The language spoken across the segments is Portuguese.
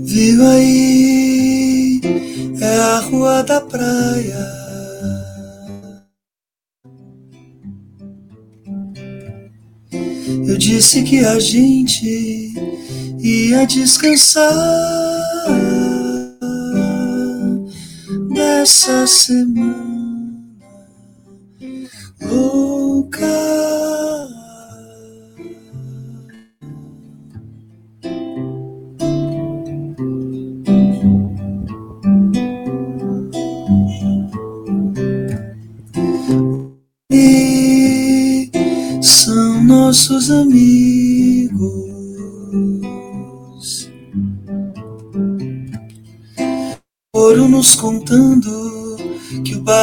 Viu aí, é a rua da praia. Eu disse que a gente ia descansar dessa semana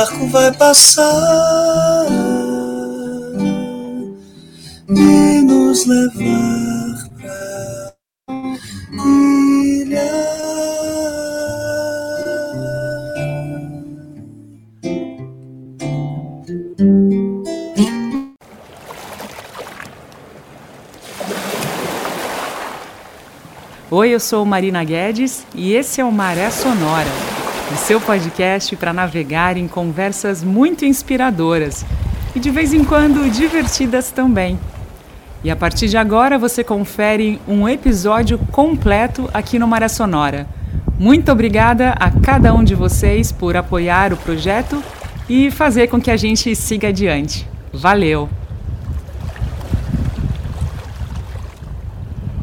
barco vai passar e nos levar pra ilha. Oi, eu sou Marina Guedes e esse é o Maré Sonora, o seu podcast para navegar em conversas muito inspiradoras e de vez em quando divertidas também. E a partir de agora você confere um episódio completo aqui no Maré Sonora. Muito obrigada a cada um de vocês por apoiar o projeto e fazer com que a gente siga adiante. Valeu!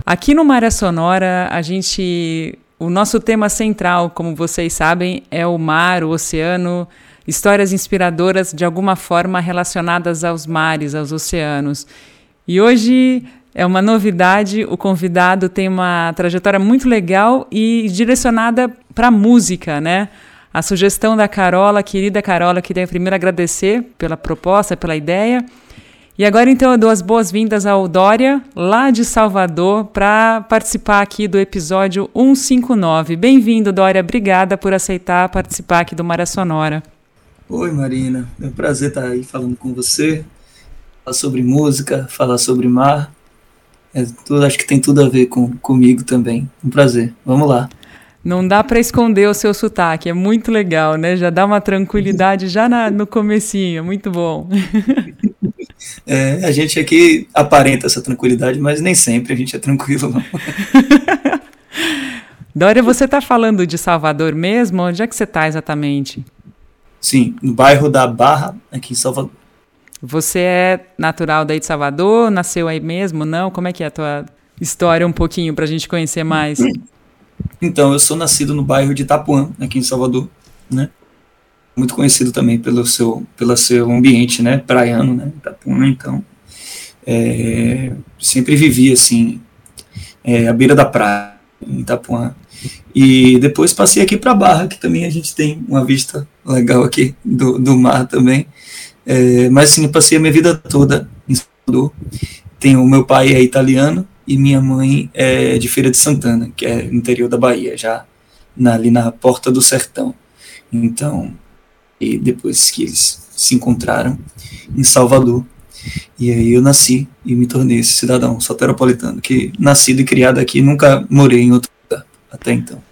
Aqui no Maré Sonora, a gente. O nosso tema central, como vocês sabem, é o mar, o oceano, histórias inspiradoras de alguma forma relacionadas aos mares, aos oceanos. E hoje é uma novidade, o convidado tem uma trajetória muito legal e direcionada para música, né? A sugestão da Carola, querida Carola, queria primeiro agradecer pela proposta, pela ideia. E agora então eu dou as boas-vindas ao Dória, lá de Salvador, para participar aqui do episódio 159. Bem-vindo, Dória. Obrigada por aceitar participar aqui do Maré Sonora. Oi, Marina. É um prazer estar aí falando com você. Falar sobre música, falar sobre mar. É, tudo, acho que tem tudo a ver com, comigo também. Um prazer. Vamos lá. Não dá para esconder o seu sotaque, é muito legal, né? Já dá uma tranquilidade já na, no comecinho, muito bom. É, a gente aqui aparenta essa tranquilidade, mas nem sempre a gente é tranquilo, não. Dória, você está falando de Salvador mesmo? Onde é que você está exatamente? Sim, no bairro da Barra, aqui em Salvador. Você é natural daí de Salvador? Nasceu aí mesmo? Não? Como é que é a tua história um pouquinho para a gente conhecer mais? Então, eu sou nascido no bairro de Itapuã, aqui em Salvador, né? Muito conhecido também pelo seu, pelo seu ambiente, né, praiano, né, Itapuã, então, é, sempre vivi, assim, é, à beira da praia, em Itapuã, e depois passei aqui para Barra, que também a gente tem uma vista legal aqui do, do mar também, é, mas assim, passei a minha vida toda em Salvador, tenho, meu pai é italiano, e minha mãe é de Feira de Santana, que é no interior da Bahia, já na, ali na porta do sertão. Então, e depois que eles se encontraram em Salvador. E aí eu nasci e me tornei esse cidadão soteropolitano, que nascido e criado aqui, nunca morei em outro lugar até então.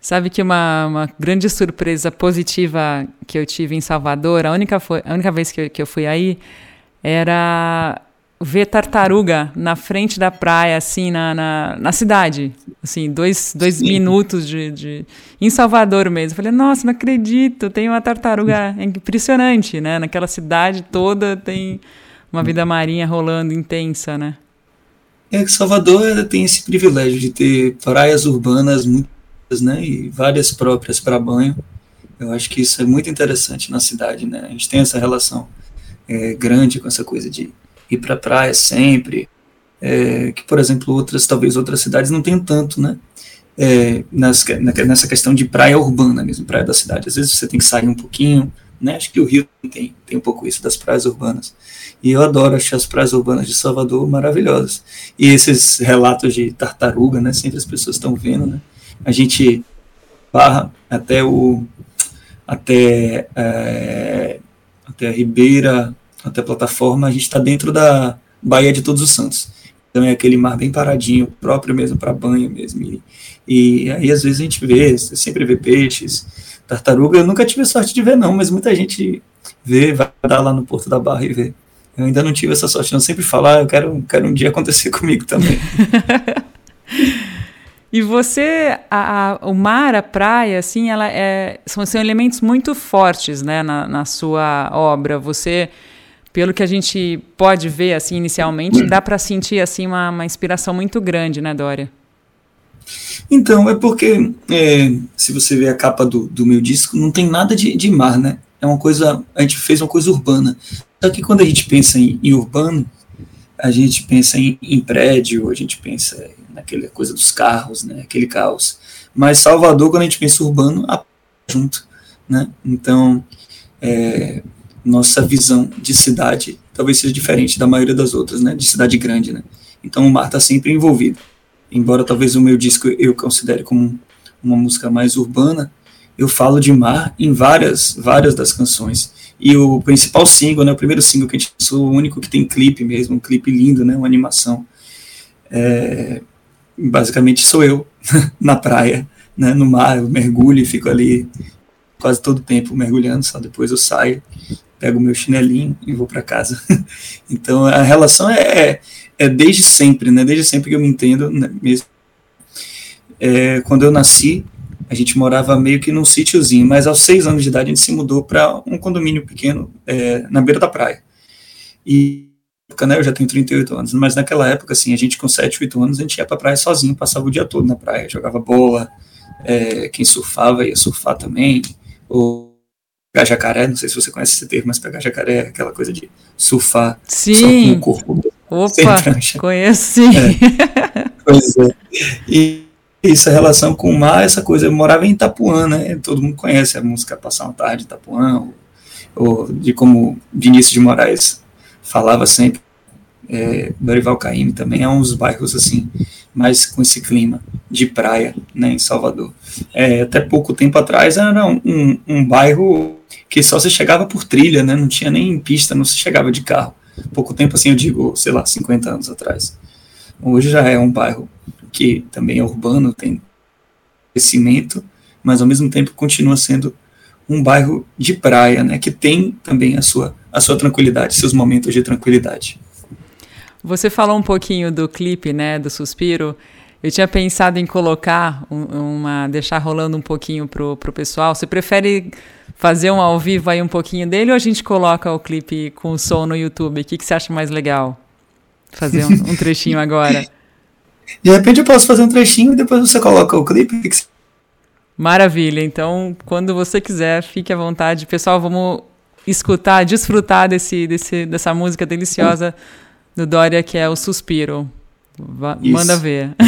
Sabe que uma, uma grande surpresa positiva que eu tive em Salvador, a única, foi, a única vez que eu, que eu fui aí, era ver tartaruga na frente da praia, assim, na, na, na cidade. Assim, dois, dois minutos de, de. Em Salvador mesmo. falei, nossa, não acredito, tem uma tartaruga impressionante, né? Naquela cidade toda tem uma vida marinha rolando intensa, né? É que Salvador tem esse privilégio de ter praias urbanas muitas, né? E várias próprias para banho. Eu acho que isso é muito interessante na cidade, né? A gente tem essa relação é, grande com essa coisa de ir para praia sempre, é, que, por exemplo, outras, talvez outras cidades não tenham tanto, né? É, nessa, nessa questão de praia urbana mesmo, praia da cidade. Às vezes você tem que sair um pouquinho, né? Acho que o Rio tem, tem um pouco isso das praias urbanas. E eu adoro achar as praias urbanas de Salvador maravilhosas. E esses relatos de tartaruga, né? Sempre as pessoas estão vendo, né? A gente barra até o até é, até a Ribeira até a plataforma, a gente está dentro da Baía de Todos os Santos. Então é aquele mar bem paradinho, próprio mesmo para banho mesmo. E, e, aí às vezes a gente vê, sempre vê peixes, tartaruga. Eu nunca tive sorte de ver não, mas muita gente vê, vai dar lá no Porto da Barra e vê. Eu ainda não tive essa sorte, não sempre falar, ah, eu quero, quero um dia acontecer comigo também. e você, a, a, o mar, a praia, assim, ela é, são, são elementos muito fortes, né, na, na sua obra. Você pelo que a gente pode ver assim inicialmente, dá para sentir assim uma, uma, inspiração muito grande, né, Dória? Então, é porque é, se você ver a capa do, do meu disco, não tem nada de, de, mar, né? É uma coisa, a gente fez uma coisa urbana. Só que quando a gente pensa em, em urbano, a gente pensa em, em, prédio, a gente pensa naquela coisa dos carros, né? Aquele caos. Mas Salvador, quando a gente pensa urbano, a junto, né? Então, é, nossa visão de cidade talvez seja diferente da maioria das outras, né, de cidade grande, né. Então o mar está sempre envolvido. Embora talvez o meu disco eu considere como uma música mais urbana, eu falo de mar em várias, várias das canções. E o principal single, né, o primeiro single que a gente lançou, o único que tem clipe mesmo, um clipe lindo, né, uma animação, é, basicamente sou eu na praia, né, no mar, eu mergulho e fico ali quase todo o tempo mergulhando, só depois eu saio pego meu chinelinho e vou para casa. então a relação é, é, é, desde sempre, né? Desde sempre que eu me entendo, né? mesmo. É, quando eu nasci, a gente morava meio que num sítiozinho, mas aos seis anos de idade a gente se mudou para um condomínio pequeno é, na beira da praia. E né, eu já tenho 38 anos, mas naquela época, assim, a gente com 7, 8 anos, a gente ia para praia sozinho, passava o dia todo na praia, jogava bola, é, quem surfava ia surfar também, ou pegar jacaré, não sei se você conhece esse termo, mas pegar jacaré é aquela coisa de surfar sim. só com o corpo. Opa, conheço sim. É. Pois é. E isso, a relação com o mar, essa coisa, eu morava em Itapuã, né, todo mundo conhece a música Passar uma Tarde em Itapuã, ou, ou de como Vinícius de Moraes falava sempre, é, Dorival Caymmi também é uns bairros assim, mais com esse clima de praia, né, em Salvador. É, até pouco tempo atrás era um, um, um bairro que só se chegava por trilha, né? Não tinha nem pista, não se chegava de carro. Pouco tempo assim, eu digo, sei lá, 50 anos atrás. Hoje já é um bairro que também é urbano, tem crescimento, mas ao mesmo tempo continua sendo um bairro de praia, né? Que tem também a sua, a sua tranquilidade, seus momentos de tranquilidade. Você falou um pouquinho do clipe, né, do Suspiro. Eu tinha pensado em colocar uma, deixar rolando um pouquinho pro, pro pessoal. Você prefere fazer um ao vivo aí um pouquinho dele ou a gente coloca o clipe com o som no YouTube? O que, que você acha mais legal? Fazer um, um trechinho agora. De repente eu posso fazer um trechinho e depois você coloca o clipe. Maravilha. Então, quando você quiser, fique à vontade. Pessoal, vamos escutar, desfrutar desse, desse, dessa música deliciosa do Dória, que é o Suspiro. Va manda ver.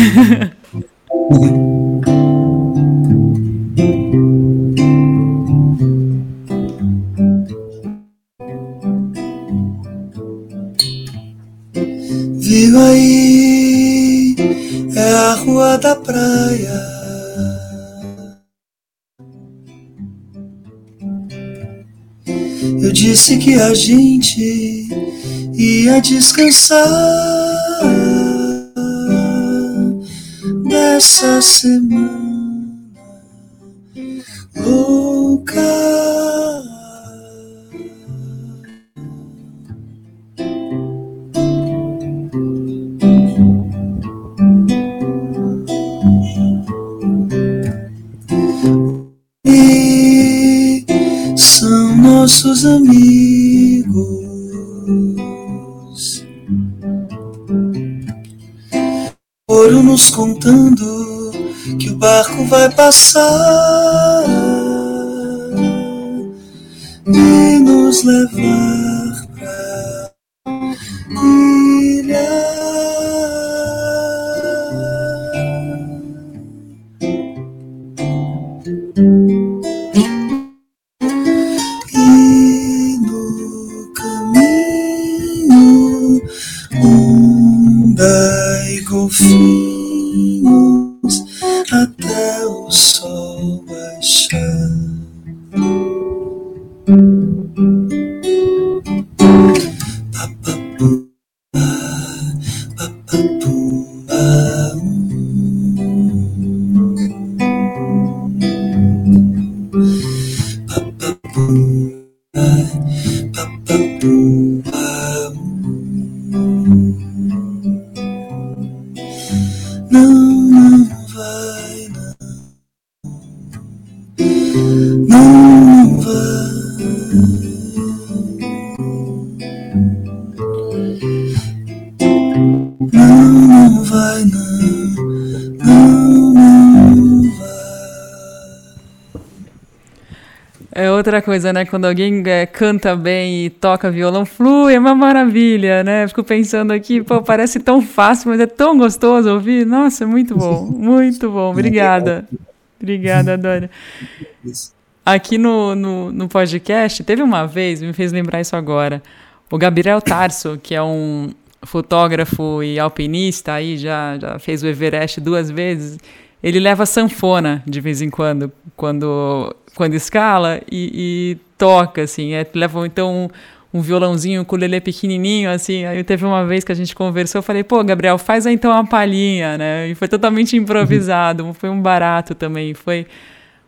Viu aí, é a rua da praia. Eu disse que a gente ia descansar dessa semana louca. nossos amigos nos contando que o barco vai passar vai, não. É outra coisa, né? Quando alguém é, canta bem e toca violão, flui, é uma maravilha, né? Fico pensando aqui, pô, parece tão fácil, mas é tão gostoso ouvir. Nossa, muito bom, muito bom. Obrigada. Obrigada, Dória. Aqui no, no, no podcast, teve uma vez, me fez lembrar isso agora, o Gabriel Tarso, que é um, fotógrafo e alpinista, aí já, já fez o Everest duas vezes, ele leva sanfona de vez em quando, quando, quando escala e, e toca, assim. É, leva então um, um violãozinho, um ukulele pequenininho, assim. Aí teve uma vez que a gente conversou, eu falei, pô, Gabriel, faz aí então uma palhinha, né? E foi totalmente improvisado, foi um barato também. Foi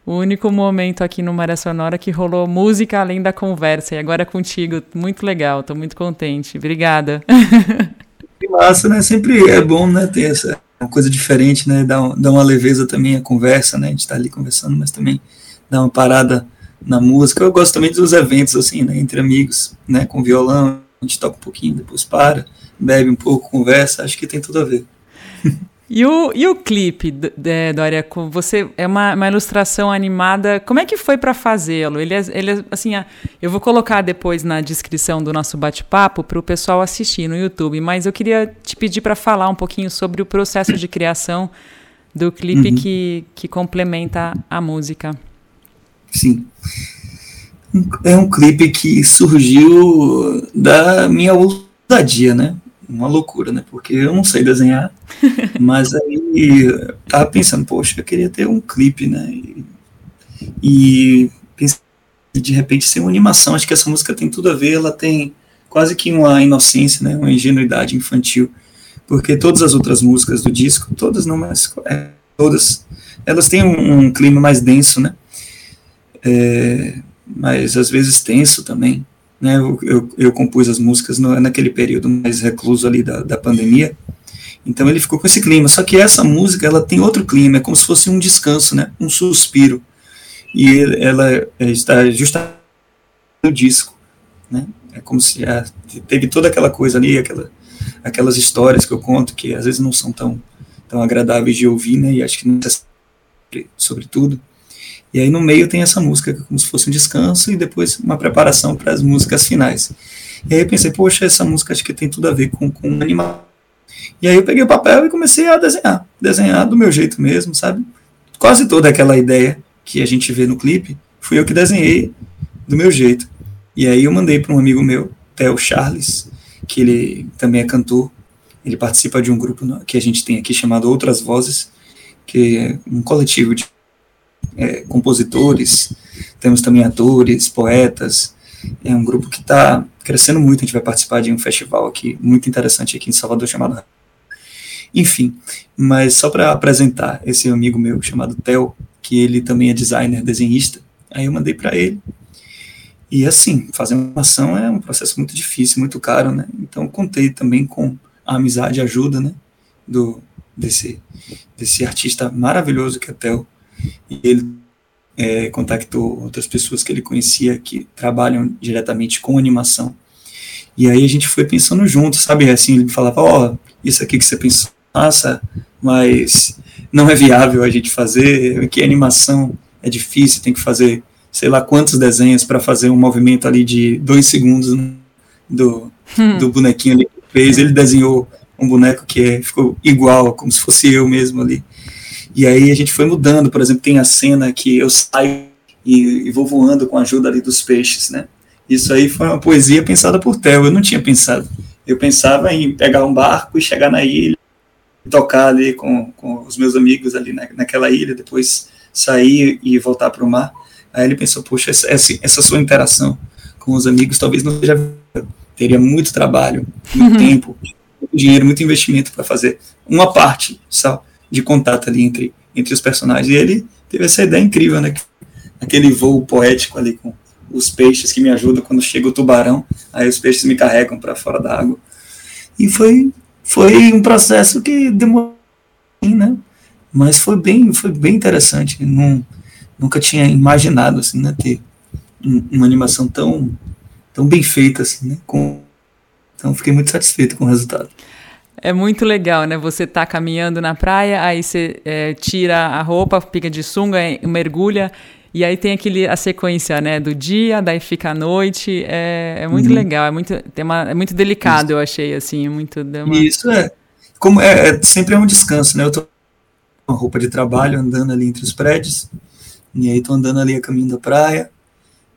o único momento aqui no Maré Sonora que rolou música além da conversa. E agora é contigo, muito legal, tô muito contente. Obrigada. Que massa, né? Sempre é bom, né, ter essa uma coisa diferente, né? Dá, dá uma leveza também a conversa, né? A gente tá ali conversando, mas também dá uma parada na música. Eu gosto também dos eventos, assim, né? Entre amigos, né? Com violão, a gente toca um pouquinho, depois para, bebe um pouco, conversa. Acho que tem tudo a ver. E o, e o clipe, Dória, você é uma, uma ilustração animada. Como é que foi para fazê-lo? Ele, é, ele é, assim, eu vou colocar depois na descrição do nosso bate-papo para o pessoal assistir no YouTube. Mas eu queria te pedir para falar um pouquinho sobre o processo de criação do clipe uhum. que, que complementa a música. Sim. É um clipe que surgiu da minha ousadia, né? Uma loucura, né? Porque eu não sei desenhar, mas aí tava pensando, poxa, eu queria ter um clipe, né? E, e pensei de repente ser uma animação. Acho que essa música tem tudo a ver, ela tem quase que uma inocência, né? Uma ingenuidade infantil, porque todas as outras músicas do disco, todas não, mas é, todas, elas têm um, um, clima mais denso, né? É, mas às vezes tenso também né, eu, eu, eu, compus as músicas no, naquele período mais recluso ali da, da pandemia, então ele ficou com esse clima, só que essa música ela tem outro clima, é como se fosse um descanso, né, um suspiro, e ele, ela está justamente no disco, né, é como se a, teve toda aquela coisa ali, aquela, aquelas histórias que eu conto, que às vezes não são tão, tão agradáveis de ouvir, né, e acho que não é sobre tudo, e aí no meio tem essa música, é como se fosse um descanso, e depois uma preparação para as músicas finais. E aí eu pensei, poxa, essa música acho que tem tudo a ver com, com um animal. E aí eu peguei o papel e comecei a desenhar. Desenhar do meu jeito mesmo, sabe? Quase toda aquela ideia que a gente vê no clipe, fui eu que desenhei do meu jeito. E aí eu mandei para um amigo meu, Theo Charles, que ele também é cantor. Ele participa de um grupo que a gente tem aqui chamado Outras Vozes, que é um coletivo de é, compositores, temos também atores, poetas. É um grupo que está crescendo muito. A gente vai participar de um festival aqui muito interessante aqui em Salvador chamado. Enfim, mas só para apresentar esse amigo meu chamado Theo, que ele também é designer, desenhista. Aí eu mandei para ele. E assim, fazer uma ação é um processo muito difícil, muito caro, né? Então contei também com a amizade e ajuda, né? Do, desse, desse artista maravilhoso que é Theo, e ele é, contactou outras pessoas que ele conhecia que trabalham diretamente com animação. E aí a gente foi pensando junto, sabe? Assim, ele falava: Ó, oh, isso aqui que você pensou, massa, mas não é viável a gente fazer, que animação é difícil, tem que fazer sei lá quantos desenhos para fazer um movimento ali de dois segundos do, hum. do bonequinho ali que fez. Ele desenhou um boneco que é, ficou igual, como se fosse eu mesmo ali. E aí a gente foi mudando, por exemplo, tem a cena que eu saio e, e vou voando com a ajuda ali dos peixes, né? Isso aí foi uma poesia pensada por Theo, eu não tinha pensado. Eu pensava em pegar um barco e chegar na ilha, tocar ali com, com os meus amigos ali na, naquela ilha, depois sair e voltar para o mar. Aí ele pensou, poxa, essa, essa sua interação com os amigos talvez não seja. Teria muito trabalho, muito tempo, muito dinheiro, muito investimento para fazer uma parte só de contato ali entre, entre os personagens. E ele teve essa ideia incrível, né? Aquele voo poético ali com os peixes que me ajudam quando chega o tubarão, aí os peixes me carregam para fora da água. E foi, foi um processo que demorou, né? Mas foi bem, foi bem interessante. Não, nunca tinha imaginado assim, né, ter uma animação tão, tão bem feita assim, né? Com, então fiquei muito satisfeito com o resultado. É muito legal, né? Você tá caminhando na praia, aí você é, tira a roupa, fica de sunga, mergulha E aí tem aquele, a sequência, né, do dia, daí fica a noite, é, é muito uhum. legal, é muito, tem uma, é muito delicado, Isso. eu achei, assim, muito... Uma... Isso, é. Como é, é, sempre é um descanso, né, eu tô com roupa de trabalho, andando ali entre os prédios, e aí tô andando ali a caminho da praia,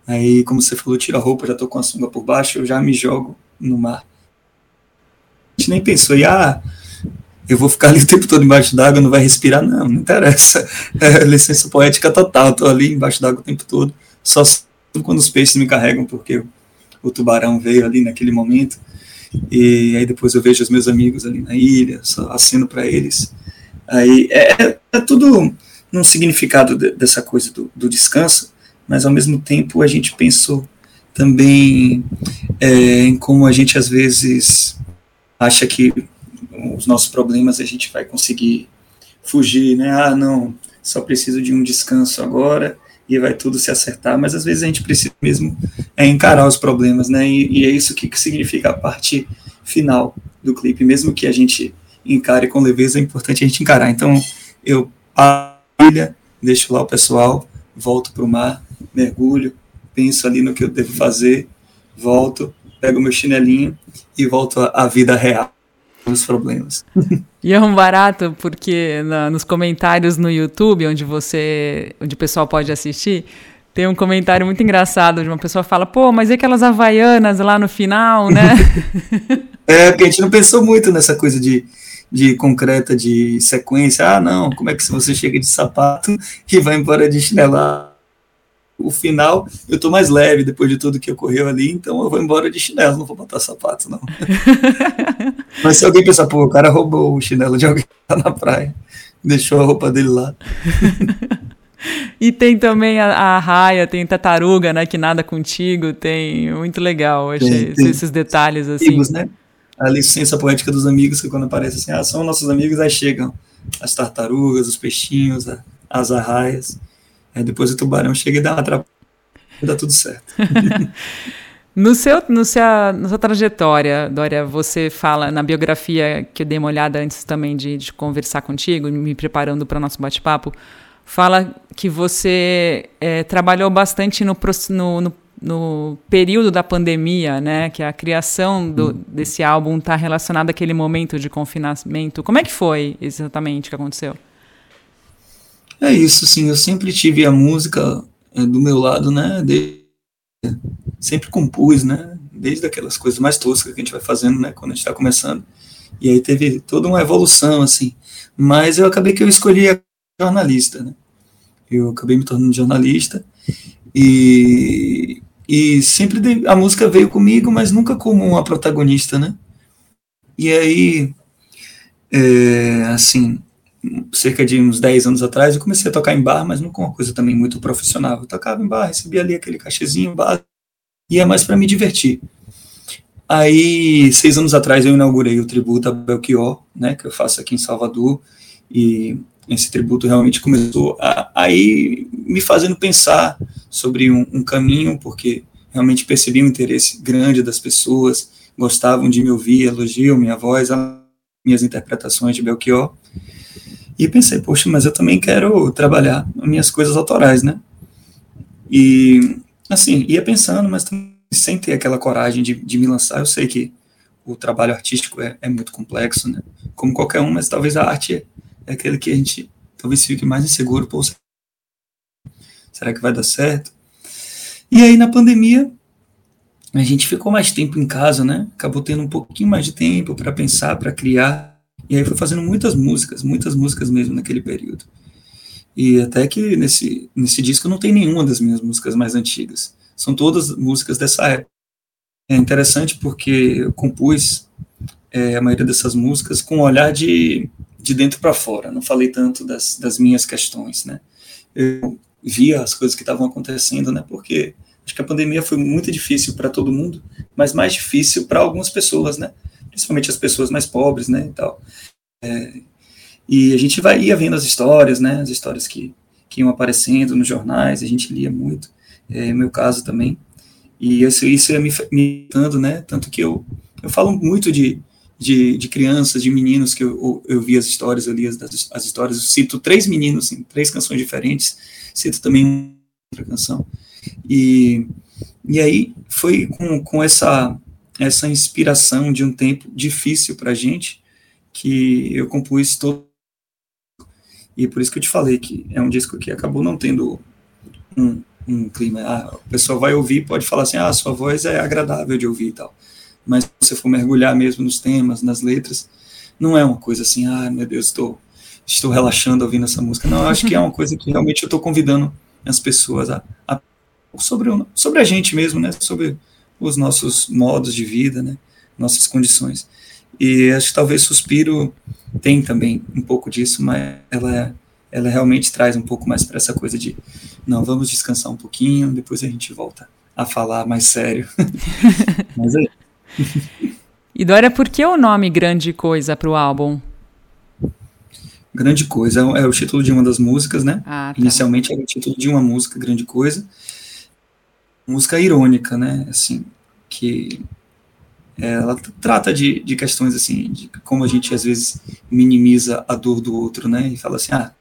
aí, como você falou, tiro a roupa, já tô com a sunga por baixo, eu já me jogo no mar. A gente nem pensou, e ah eu vou ficar ali o tempo todo embaixo d'água, não vai respirar, não, não interessa. É licença poética total, estou ali embaixo d'água o tempo todo, só quando os peixes me carregam, porque o tubarão veio ali naquele momento, e aí depois eu vejo os meus amigos ali na ilha, só assino para eles. Aí é, é, tudo num significado de, dessa coisa do, do, descanso, mas ao mesmo tempo a gente pensou também é, em como a gente às vezes acha que os nossos problemas a gente vai conseguir fugir, né? Ah, não, só preciso de um descanso agora e vai tudo se acertar, mas às vezes a gente precisa mesmo é encarar os problemas, né? E, e é isso que, que significa a parte final do clipe, mesmo que a gente encare com leveza, é importante a gente encarar. Então, eu ilha, deixo lá o pessoal, volto para o mar, mergulho, penso ali no que eu devo fazer, volto, pego meu chinelinho e volto à vida real os problemas. E é um barato porque na, nos comentários no YouTube, onde você, onde o pessoal pode assistir, tem um comentário muito engraçado de uma pessoa fala, pô, mas e aquelas havaianas lá no final, né? é, porque a gente não pensou muito nessa coisa de, de concreta, de sequência. Ah, não, como é que você chega de sapato e vai embora de chinelo? O final eu tô mais leve depois de tudo que ocorreu ali, então eu vou embora de chinelo, não vou botar sapato, não. Mas se alguém pensar, pô, o cara roubou o chinelo de alguém que tá na praia, deixou a roupa dele lá. e tem também a, a, raia, tem tartaruga, né, que nada contigo, tem muito legal, achei tem, tem esses detalhes assim. Amigos, né? A licença poética dos amigos, que quando aparece assim, ah, são nossos amigos, aí chegam as tartarugas, os peixinhos, as arraias. Aí depois o tubarão chega e dá uma atrapalhada, dá tudo certo. No seu, no seu, na sua trajetória, Dória, você fala na biografia que eu dei uma olhada antes também de, de conversar contigo, me preparando para o nosso bate-papo, fala que você é, trabalhou bastante no, no, no, no, período da pandemia, né? Que a criação do, hum. desse álbum está relacionada àquele momento de confinamento. Como é que foi exatamente que aconteceu? É isso, sim. Eu sempre tive a música é, do meu lado, né? Sempre compus, né? Desde aquelas coisas mais toscas que a gente vai fazendo, né? Quando a gente está começando. E aí teve toda uma evolução, assim. Mas eu acabei que eu escolhi a jornalista, né? Eu acabei me tornando jornalista e, e sempre de, a música veio comigo, mas nunca como uma protagonista, né? E aí, é, assim, cerca de uns 10 anos atrás, eu comecei a tocar em bar, mas não com uma coisa também muito profissional. Eu tocava em bar, recebia ali aquele cachezinho básico, e é mais para me divertir. Aí, seis anos atrás, eu inaugurei o tributo a Belchior, né, que eu faço aqui em Salvador, e esse tributo realmente começou a, aí me fazendo pensar sobre um, um caminho, porque realmente percebi um interesse grande das pessoas, gostavam de me ouvir, elogiam minha voz, minhas interpretações de Belchior, e pensei, poxa, mas eu também quero trabalhar minhas coisas autorais, né? E, assim, ia pensando, mas sem ter aquela coragem de, de me lançar. Eu sei que o trabalho artístico é, é, muito complexo, né? Como qualquer um, mas talvez a arte é, aquele que a gente talvez fique mais inseguro. Pô, será que vai dar certo? E aí, na pandemia, a gente ficou mais tempo em casa, né? Acabou tendo um pouquinho mais de tempo para pensar, para criar. E aí foi fazendo muitas músicas, muitas músicas mesmo naquele período. E até que nesse, nesse disco não tem nenhuma das minhas músicas mais antigas. São todas músicas dessa época. É interessante porque eu compus é, a maioria dessas músicas com um olhar de, de dentro para fora. Não falei tanto das, das minhas questões, né? Eu via as coisas que estavam acontecendo, né? Porque acho que a pandemia foi muito difícil para todo mundo, mas mais difícil para algumas pessoas, né? Principalmente as pessoas mais pobres, né, e tal. É, e a gente vai, ia vendo as histórias, né, as histórias que, que iam aparecendo nos jornais, a gente lia muito, é, meu caso também, e isso, isso ia me, me dando, né, tanto que eu, eu falo muito de, de, de crianças, de meninos, que eu, eu, vi as histórias, eu li as, as histórias, eu cito três meninos, em três canções diferentes, cito também outra canção. E, e aí foi com, com essa, essa inspiração de um tempo difícil para a gente que eu compus todo. E por isso que eu te falei que é um disco que acabou não tendo um, um clima. Ah, a pessoa vai ouvir pode falar assim: ah, sua voz é agradável de ouvir e tal. Mas se você for mergulhar mesmo nos temas, nas letras, não é uma coisa assim, ah, meu Deus, estou, estou relaxando ouvindo essa música. Não, eu acho que é uma coisa que realmente eu estou convidando as pessoas a, a sobre, sobre a gente mesmo, né? Sobre os nossos modos de vida, né? Nossas condições. E acho que talvez Suspiro tem também um pouco disso, mas ela, é, ela realmente traz um pouco mais para essa coisa de não, vamos descansar um pouquinho, depois a gente volta a falar mais sério. mas é. E Dória, por que o nome Grande Coisa para o álbum? Grande Coisa é o título de uma das músicas, né? Ah, tá. Inicialmente era o título de uma música, Grande Coisa. Música irônica, né? Assim, que ela trata de, de questões assim, de como a gente às vezes minimiza a dor do outro, né? E fala assim, ah.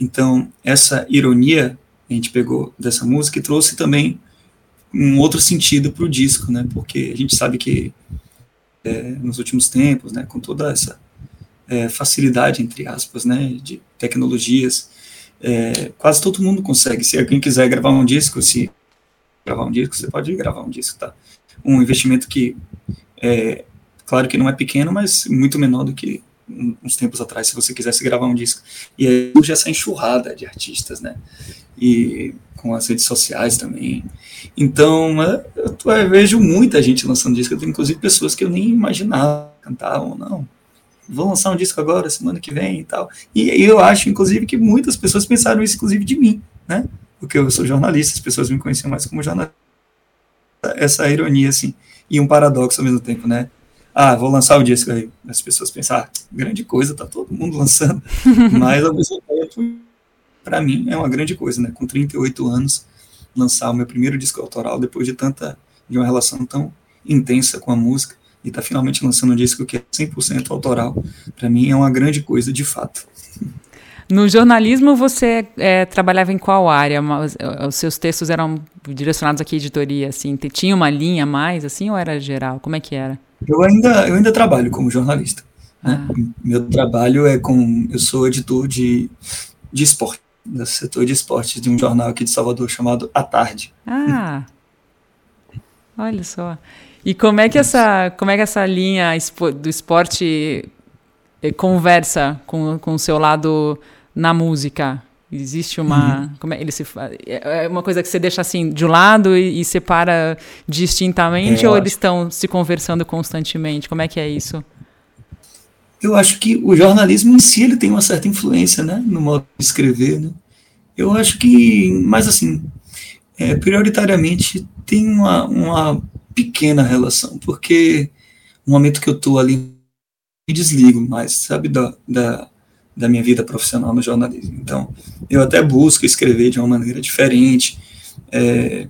Então, essa ironia a gente pegou dessa música e trouxe também um outro sentido para o disco, né? Porque a gente sabe que é, nos últimos tempos, né, com toda essa é, facilidade entre aspas, né, de tecnologias, é, quase todo mundo consegue. Se alguém quiser gravar um disco, se gravar um disco, você pode gravar um disco, tá? Um investimento que é, claro que não é pequeno, mas muito menor do que uns tempos atrás, se você quisesse gravar um disco. E aí surge essa enxurrada de artistas, né? E com as redes sociais também. Então, é, eu, eu vejo muita gente lançando disco, inclusive pessoas que eu nem imaginava cantavam, não. Vou lançar um disco agora, semana que vem e tal. E eu acho, inclusive, que muitas pessoas pensaram isso, inclusive, de mim, né? Porque eu sou jornalista, as pessoas me conheciam mais como jornalista. Essa ironia, assim, e um paradoxo ao mesmo tempo, né? ah, vou lançar o disco aí. As pessoas pensam, ah, grande coisa, tá todo mundo lançando. Mas ao mesmo tempo, para mim é uma grande coisa, né? Com 38 anos, lançar o meu primeiro disco autoral depois de tanta, de uma relação tão intensa com a música e tá finalmente lançando um disco que é 100% autoral, para mim é uma grande coisa de fato. No jornalismo, você é, trabalhava em qual área? Os seus textos eram direcionados aqui à editoria, assim? Tinha uma linha a mais, assim, ou era geral? Como é que era? Eu ainda, eu ainda trabalho como jornalista. Né? Ah. Meu trabalho é com. Eu sou editor de, de esporte, do setor de esportes de um jornal aqui de Salvador chamado A Tarde. Ah! Olha só. E como é que essa, como é que essa linha do esporte eh, conversa com, com o seu lado na música? Existe uma. Uhum. Como é, ele se, é, é uma coisa que você deixa assim de um lado e, e separa distintamente, é, ou eles estão se conversando constantemente? Como é que é isso? Eu acho que o jornalismo em si ele tem uma certa influência né, no modo de escrever. Né? Eu acho que, mas assim, é, prioritariamente tem uma, uma pequena relação, porque no momento que eu estou ali, me desligo mais, sabe, da, da da minha vida profissional no jornalismo. Então, eu até busco escrever de uma maneira diferente. É,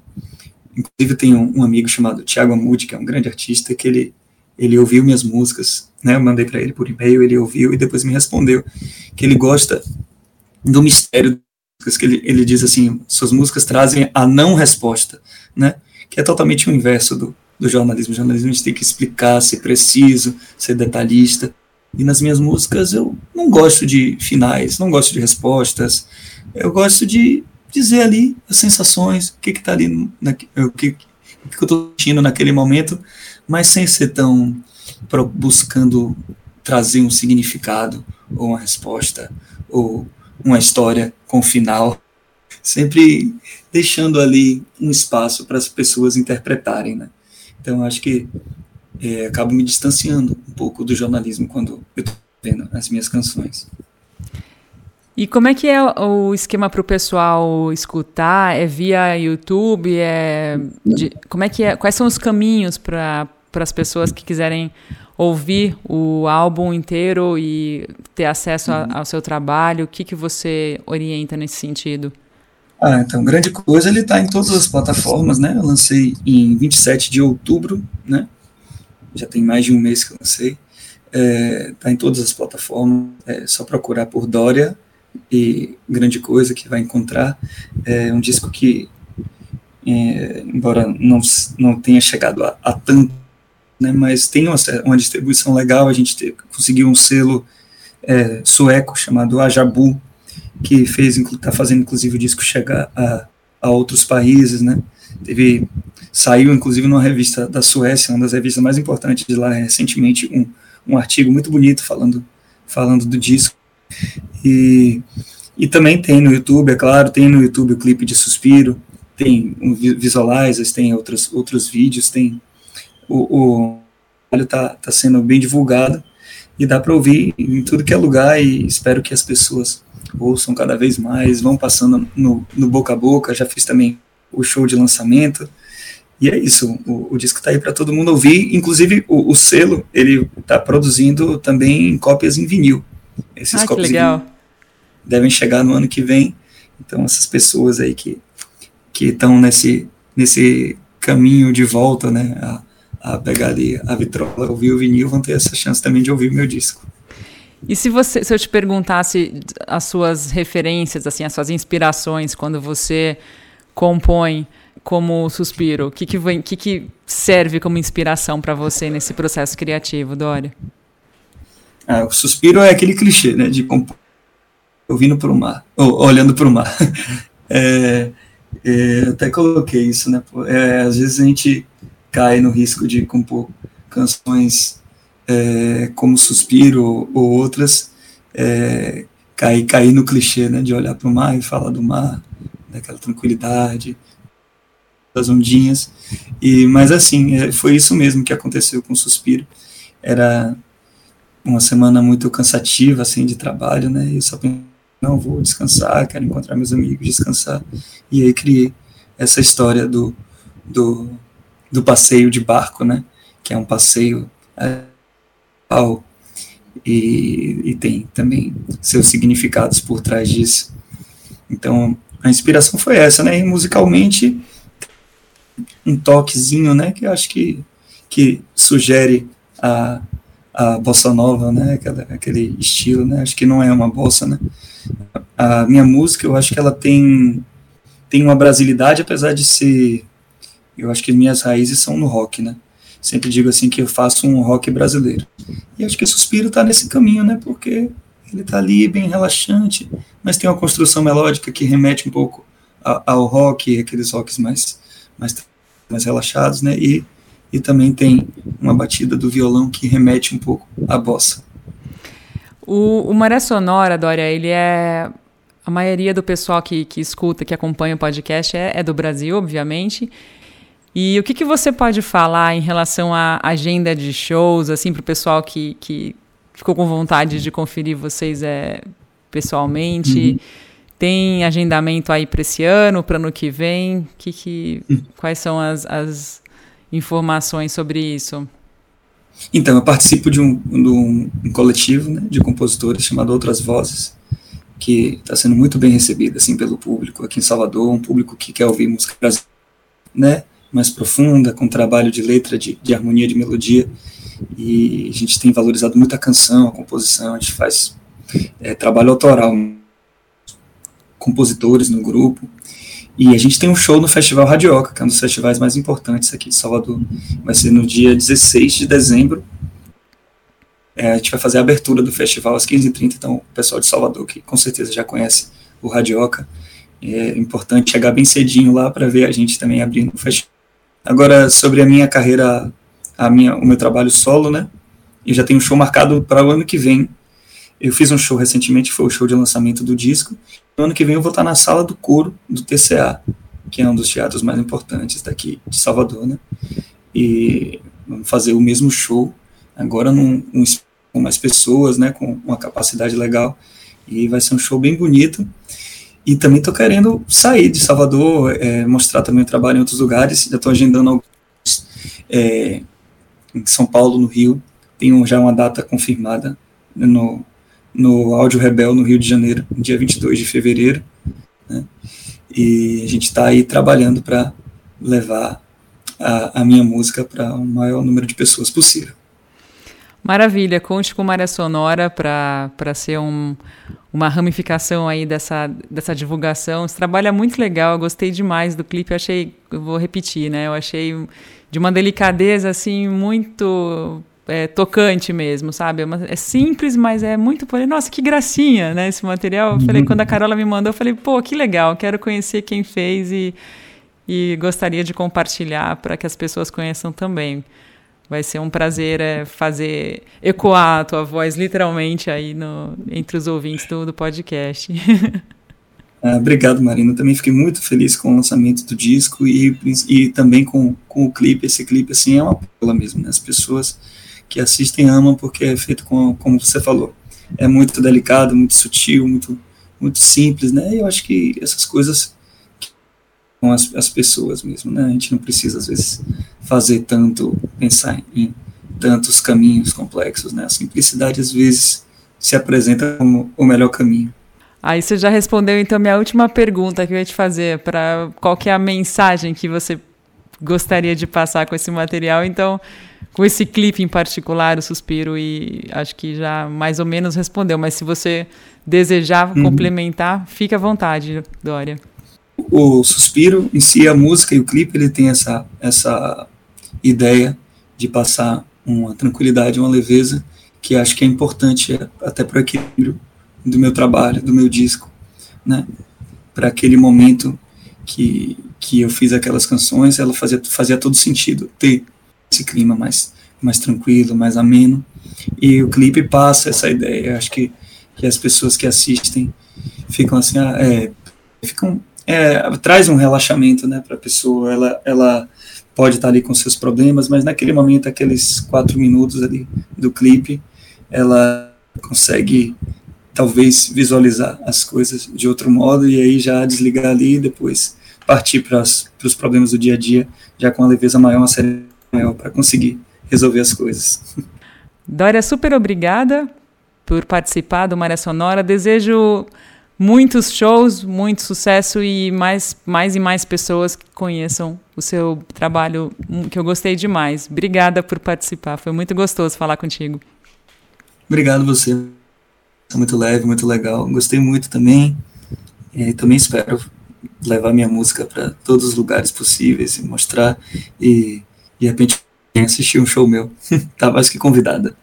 inclusive, tenho um, um amigo chamado Tiago Amudi, que é um grande artista, que ele, ele ouviu minhas músicas, né? Eu mandei para ele por e-mail, ele ouviu e depois me respondeu que ele gosta do mistério que ele, ele diz assim, suas músicas trazem a não resposta, né? Que é totalmente o inverso do, do jornalismo. O jornalismo a gente tem que explicar, ser preciso, ser detalhista. E nas minhas músicas eu não gosto de finais, não gosto de respostas. Eu gosto de dizer ali as sensações, o que está ali, na, o, que, que eu estou sentindo naquele momento, mas sem ser tão pro, buscando trazer um significado ou uma resposta ou uma história com final, sempre deixando ali um espaço para as pessoas interpretarem, né? Então acho que é, acabo me distanciando um pouco do jornalismo quando eu estou vendo as minhas canções. E como é que é o esquema para o pessoal escutar? É via YouTube? É de, como é que é? Quais são os caminhos para as pessoas que quiserem ouvir o álbum inteiro e ter acesso a, ao seu trabalho? O que, que você orienta nesse sentido? Ah, então, grande coisa, ele está em todas as plataformas, né? Eu lancei em 27 de outubro, né? já tem mais de um mês que eu lancei. Está é, em todas as plataformas, é só procurar por Dória e grande coisa que vai encontrar. É um disco que, é, embora não, não tenha chegado a, a tanto, né, mas tem uma, uma distribuição legal. A gente te, conseguiu um selo é, sueco chamado Ajabu, que fez está fazendo inclusive o disco chegar a, a outros países, né? Teve saiu inclusive numa revista da Suécia, uma das revistas mais importantes de lá recentemente um, um artigo muito bonito falando falando do disco e e também tem no YouTube, é claro, tem no YouTube o clipe de Suspiro, tem um visualizers, tem outros outros vídeos, tem o, o está tá sendo bem divulgado e dá para ouvir em tudo que é lugar e espero que as pessoas ouçam cada vez mais, vão passando no, no boca a boca, já fiz também o show de lançamento, e é isso, o, o disco está aí para todo mundo ouvir, inclusive o, o selo, ele está produzindo também cópias em vinil, esses ah, cópias devem chegar no ano que vem, então essas pessoas aí que que estão nesse, nesse caminho de volta, né, a, a pegar ali a vitrola, ouvir o vinil, vão ter essa chance também de ouvir o meu disco. E se você, se eu te perguntasse as suas referências, assim, as suas inspirações quando você compõe como suspiro, o que que, vem, que que serve como inspiração para você nesse processo criativo, Dória? Ah, o suspiro é aquele clichê, né, de compor ouvindo para o mar, ou olhando para o mar. é, é, eu até coloquei isso, né? É, às vezes a gente cai no risco de compor canções é, como Suspiro ou outras, é, cair, cair no clichê né, de olhar para o mar e falar do mar, daquela tranquilidade, das ondinhas. E, mas assim, é, foi isso mesmo que aconteceu com Suspiro. Era uma semana muito cansativa assim de trabalho, né? E eu só pensei, não vou descansar, quero encontrar meus amigos, descansar. E aí criei essa história do, do, do passeio de barco, né? Que é um passeio é, e, e tem também seus significados por trás disso. Então, a inspiração foi essa, né? E musicalmente, um toquezinho, né? Que eu acho que, que sugere a, a bossa nova, né? Aquela, aquele estilo, né? Acho que não é uma bossa, né? A minha música, eu acho que ela tem tem uma brasilidade, apesar de ser, eu acho que minhas raízes são no rock, né? Sempre digo assim que eu faço um rock brasileiro. E acho que o Suspiro está nesse caminho, né? Porque ele está ali bem relaxante, mas tem uma construção melódica que remete um pouco ao rock, aqueles rocks mais, mais, mais relaxados, né? E, e também tem uma batida do violão que remete um pouco à bossa. O, o Maré Sonora, Dória, ele é. A maioria do pessoal que, que escuta, que acompanha o podcast é, é do Brasil, obviamente. E o que, que você pode falar em relação à agenda de shows, assim, para o pessoal que, que ficou com vontade de conferir vocês é, pessoalmente? Uhum. Tem agendamento aí para esse ano, para ano que vem? Que, que. Quais são as, as informações sobre isso? Então, eu participo de um, de um, um coletivo né, de compositores chamado Outras Vozes, que está sendo muito bem recebido assim, pelo público aqui em Salvador, um público que quer ouvir música brasileira, né? Mais profunda, com trabalho de letra, de, de harmonia, de melodia. E a gente tem valorizado muito a canção, a composição, a gente faz é, trabalho autoral, compositores no grupo. E a gente tem um show no Festival Radioca, que é um dos festivais mais importantes aqui de Salvador. Vai ser no dia 16 de dezembro. É, a gente vai fazer a abertura do festival às 15h30, então o pessoal de Salvador, que com certeza já conhece o Radioca, é importante chegar bem cedinho lá para ver a gente também abrindo o festival. Agora, sobre a minha carreira, a minha, o meu trabalho solo, né? Eu já tenho um show marcado para o ano que vem. Eu fiz um show recentemente, foi o show de lançamento do disco. No ano que vem eu vou estar na sala do coro do TCA, que é um dos teatros mais importantes daqui de Salvador, né? E vamos fazer o mesmo show, agora num, um, com mais pessoas, né? Com uma capacidade legal. E vai ser um show bem bonito. E também estou querendo sair de Salvador, é, mostrar também o trabalho em outros lugares. Já estou agendando alguns é, em São Paulo, no Rio. Tenho já uma data confirmada no, no Áudio Rebel, no Rio de Janeiro, dia 22 de fevereiro. Né? E a gente está aí trabalhando para levar a, a minha música para o maior número de pessoas possível. Maravilha, conte com Maria Sonora para ser um, uma ramificação aí dessa, dessa divulgação. Esse trabalho é muito legal, eu gostei demais do clipe, eu achei, eu vou repetir, né? Eu achei de uma delicadeza assim muito é, tocante mesmo, sabe? É, é, simples, mas é muito. Nossa, que gracinha, né? Esse material. Eu falei, uhum. quando a Carola me mandou, eu falei, pô, que legal, quero conhecer quem fez e, e gostaria de compartilhar para que as pessoas conheçam também. Vai ser um prazer é, fazer ecoar a tua voz literalmente aí no, entre os ouvintes do, do podcast. Ah, obrigado, Marina. também fiquei muito feliz com o lançamento do disco e, e também com, com o clipe. Esse clipe assim é uma pela mesmo, né? As pessoas que assistem amam porque é feito com, como você falou. É muito delicado, muito sutil, muito muito simples, né? E eu acho que essas coisas com as, as pessoas mesmo, né? A gente não precisa, às vezes, fazer tanto, pensar em tantos caminhos complexos, né? A simplicidade, às vezes, se apresenta como o melhor caminho. Aí você já respondeu, então, minha última pergunta que eu ia te fazer, para qual que é a mensagem que você gostaria de passar com esse material, então, com esse clipe em particular, o Suspiro, e acho que já mais ou menos respondeu, mas se você desejar uhum. complementar, fique à vontade, Dória o Suspiro em si, a música e o clipe, ele tem essa, essa ideia de passar uma tranquilidade, uma leveza, que acho que é importante até para o equilíbrio do meu trabalho, do meu disco, né? Para aquele momento que, que eu fiz aquelas canções, ela fazia, fazia todo sentido ter esse clima mais, mais tranquilo, mais ameno. E o clipe passa essa ideia. Acho que, que as pessoas que assistem ficam assim, ah, é, ficam é, traz um relaxamento né, para a pessoa. Ela, ela pode estar ali com seus problemas, mas naquele momento, aqueles quatro minutos ali do clipe, ela consegue talvez visualizar as coisas de outro modo e aí já desligar ali e depois partir para os problemas do dia a dia, já com uma leveza maior, uma série maior para conseguir resolver as coisas. Dória, super obrigada por participar do Maré Sonora. Desejo muitos shows, muito sucesso e mais, mais e mais pessoas que conheçam o seu trabalho, hum, que eu gostei demais. Obrigada por participar, foi muito gostoso falar contigo. Obrigado você. Muito leve, muito legal. Gostei muito também. E também espero levar minha música para todos os lugares possíveis e mostrar e de repente assistir um show meu. tá mais que convidada.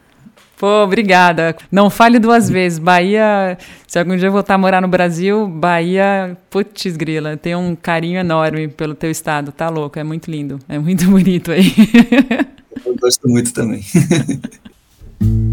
Pô, obrigada. Não fale duas vezes. Bahia, se algum dia eu voltar a morar no Brasil, Bahia, putz grila, tem um carinho enorme pelo teu estado, tá louco, é muito lindo, é muito bonito aí. Eu gosto muito também.